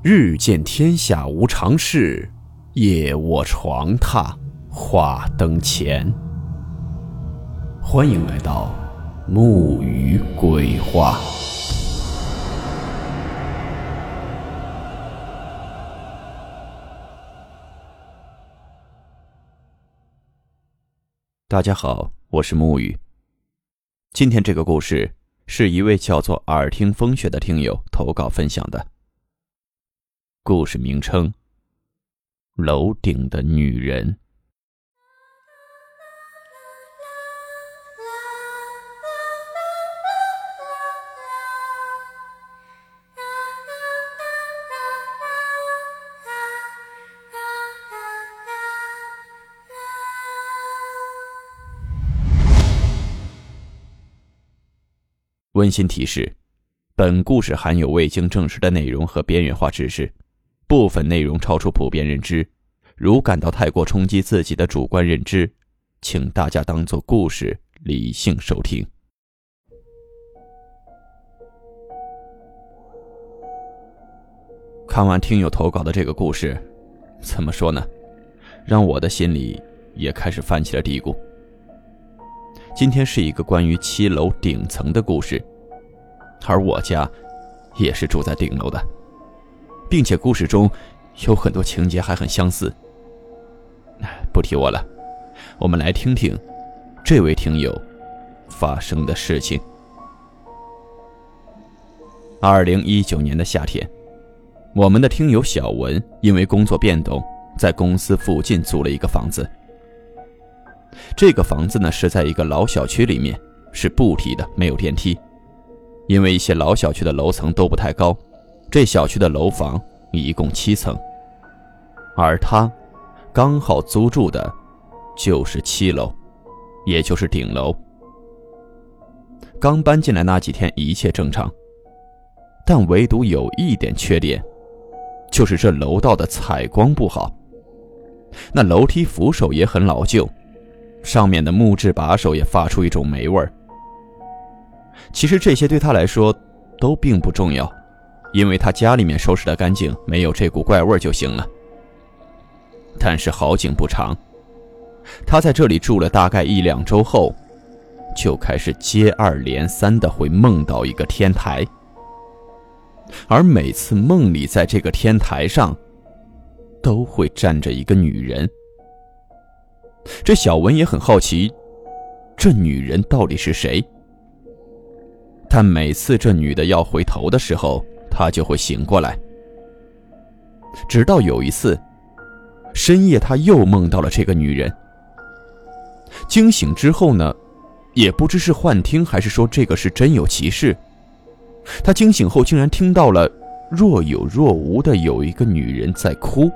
日见天下无常事，夜卧床榻话灯前。欢迎来到木鱼鬼话。大家好，我是木鱼。今天这个故事是一位叫做耳听风雪的听友投稿分享的。故事名称：楼顶的女人。温馨提示：本故事含有未经证实的内容和边缘化知识。部分内容超出普遍认知，如感到太过冲击自己的主观认知，请大家当做故事理性收听。看完听友投稿的这个故事，怎么说呢？让我的心里也开始泛起了嘀咕。今天是一个关于七楼顶层的故事，而我家也是住在顶楼的。并且故事中有很多情节还很相似。不提我了，我们来听听这位听友发生的事情。二零一九年的夏天，我们的听友小文因为工作变动，在公司附近租了一个房子。这个房子呢是在一个老小区里面，是不梯的，没有电梯。因为一些老小区的楼层都不太高。这小区的楼房一共七层，而他刚好租住的，就是七楼，也就是顶楼。刚搬进来那几天一切正常，但唯独有一点缺点，就是这楼道的采光不好。那楼梯扶手也很老旧，上面的木质把手也发出一种霉味儿。其实这些对他来说都并不重要。因为他家里面收拾的干净，没有这股怪味就行了。但是好景不长，他在这里住了大概一两周后，就开始接二连三的会梦到一个天台，而每次梦里在这个天台上，都会站着一个女人。这小文也很好奇，这女人到底是谁？但每次这女的要回头的时候，他就会醒过来，直到有一次深夜，他又梦到了这个女人。惊醒之后呢，也不知是幻听还是说这个是真有其事。他惊醒后竟然听到了若有若无的有一个女人在哭，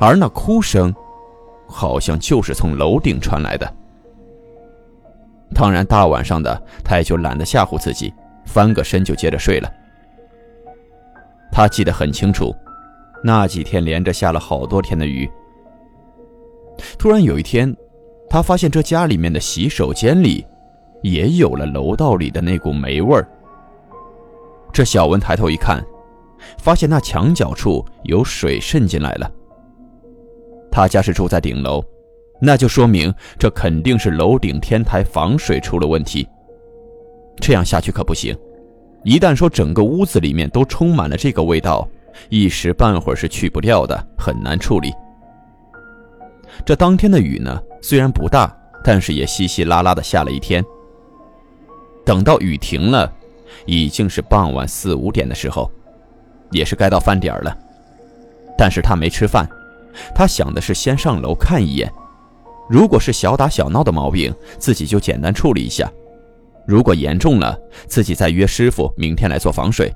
而那哭声好像就是从楼顶传来的。当然，大晚上的他也就懒得吓唬自己，翻个身就接着睡了。他记得很清楚，那几天连着下了好多天的雨。突然有一天，他发现这家里面的洗手间里，也有了楼道里的那股霉味儿。这小文抬头一看，发现那墙角处有水渗进来了。他家是住在顶楼，那就说明这肯定是楼顶天台防水出了问题。这样下去可不行。一旦说整个屋子里面都充满了这个味道，一时半会儿是去不掉的，很难处理。这当天的雨呢，虽然不大，但是也稀稀拉拉的下了一天。等到雨停了，已经是傍晚四五点的时候，也是该到饭点了。但是他没吃饭，他想的是先上楼看一眼，如果是小打小闹的毛病，自己就简单处理一下。如果严重了，自己再约师傅明天来做防水。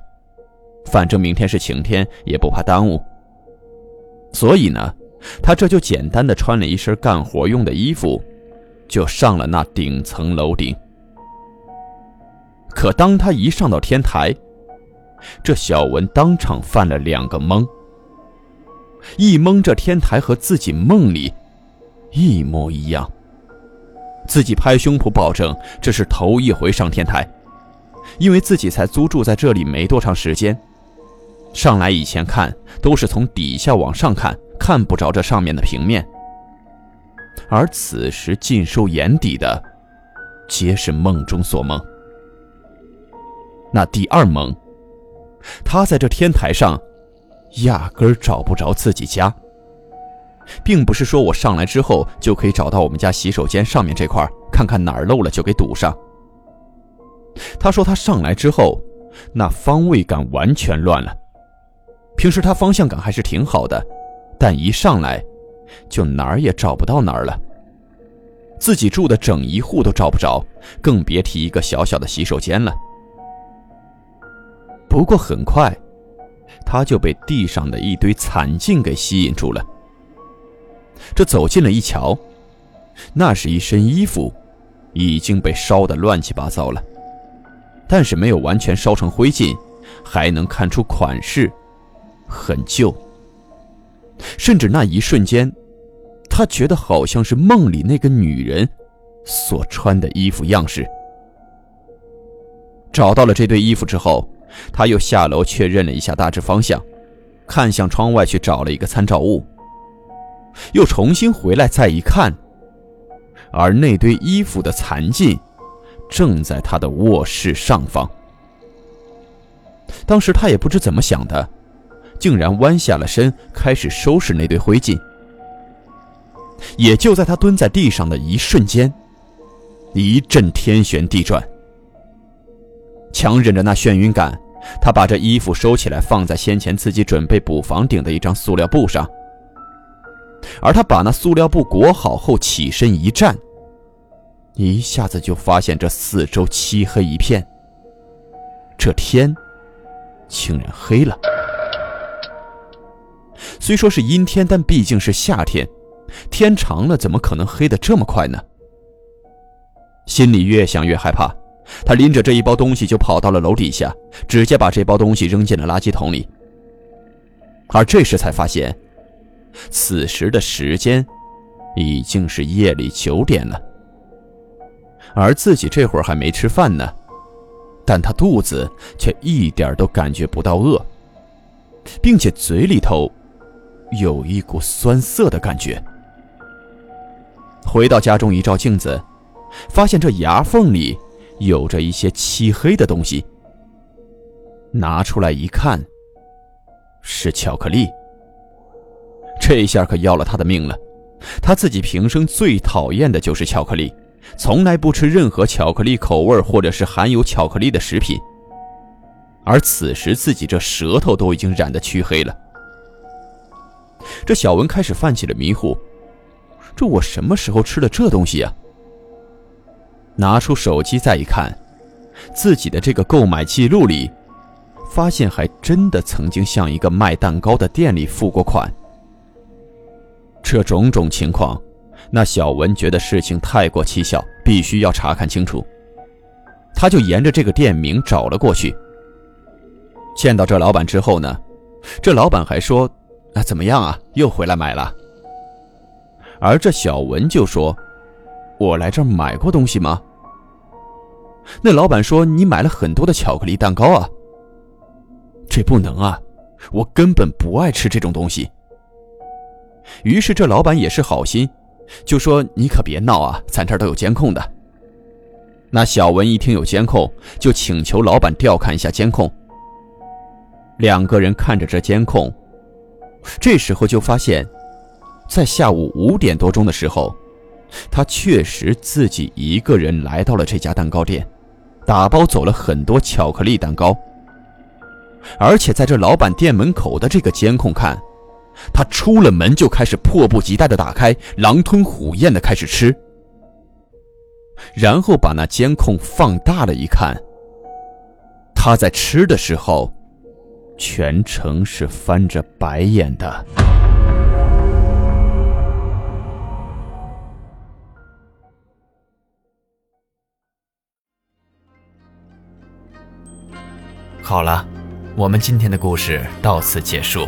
反正明天是晴天，也不怕耽误。所以呢，他这就简单的穿了一身干活用的衣服，就上了那顶层楼顶。可当他一上到天台，这小文当场犯了两个懵。一懵，这天台和自己梦里一模一样。自己拍胸脯保证，这是头一回上天台，因为自己才租住在这里没多长时间。上来以前看都是从底下往上看，看不着这上面的平面。而此时尽收眼底的，皆是梦中所梦。那第二梦，他在这天台上，压根儿找不着自己家。并不是说我上来之后就可以找到我们家洗手间上面这块，看看哪儿漏了就给堵上。他说他上来之后，那方位感完全乱了。平时他方向感还是挺好的，但一上来，就哪儿也找不到哪儿了。自己住的整一户都找不着，更别提一个小小的洗手间了。不过很快，他就被地上的一堆惨境给吸引住了。这走近了一瞧，那是一身衣服，已经被烧得乱七八糟了，但是没有完全烧成灰烬，还能看出款式很旧。甚至那一瞬间，他觉得好像是梦里那个女人所穿的衣服样式。找到了这堆衣服之后，他又下楼确认了一下大致方向，看向窗外去找了一个参照物。又重新回来，再一看，而那堆衣服的残迹，正在他的卧室上方。当时他也不知怎么想的，竟然弯下了身，开始收拾那堆灰烬。也就在他蹲在地上的一瞬间，一阵天旋地转。强忍着那眩晕感，他把这衣服收起来，放在先前自己准备补房顶的一张塑料布上。而他把那塑料布裹好后，起身一站，一下子就发现这四周漆黑一片。这天，竟然黑了。虽说是阴天，但毕竟是夏天，天长了怎么可能黑得这么快呢？心里越想越害怕，他拎着这一包东西就跑到了楼底下，直接把这包东西扔进了垃圾桶里。而这时才发现。此时的时间已经是夜里九点了，而自己这会儿还没吃饭呢，但他肚子却一点都感觉不到饿，并且嘴里头有一股酸涩的感觉。回到家中一照镜子，发现这牙缝里有着一些漆黑的东西，拿出来一看，是巧克力。这下可要了他的命了，他自己平生最讨厌的就是巧克力，从来不吃任何巧克力口味或者是含有巧克力的食品。而此时自己这舌头都已经染得黢黑了。这小文开始犯起了迷糊，这我什么时候吃了这东西呀？拿出手机再一看，自己的这个购买记录里，发现还真的曾经向一个卖蛋糕的店里付过款。这种种情况，那小文觉得事情太过蹊跷，必须要查看清楚。他就沿着这个店名找了过去。见到这老板之后呢，这老板还说：“啊，怎么样啊？又回来买了？”而这小文就说：“我来这儿买过东西吗？”那老板说：“你买了很多的巧克力蛋糕啊。”这不能啊，我根本不爱吃这种东西。于是这老板也是好心，就说：“你可别闹啊，咱这儿都有监控的。”那小文一听有监控，就请求老板调看一下监控。两个人看着这监控，这时候就发现，在下午五点多钟的时候，他确实自己一个人来到了这家蛋糕店，打包走了很多巧克力蛋糕，而且在这老板店门口的这个监控看。他出了门就开始迫不及待的打开，狼吞虎咽的开始吃，然后把那监控放大了一看，他在吃的时候，全程是翻着白眼的。好了，我们今天的故事到此结束。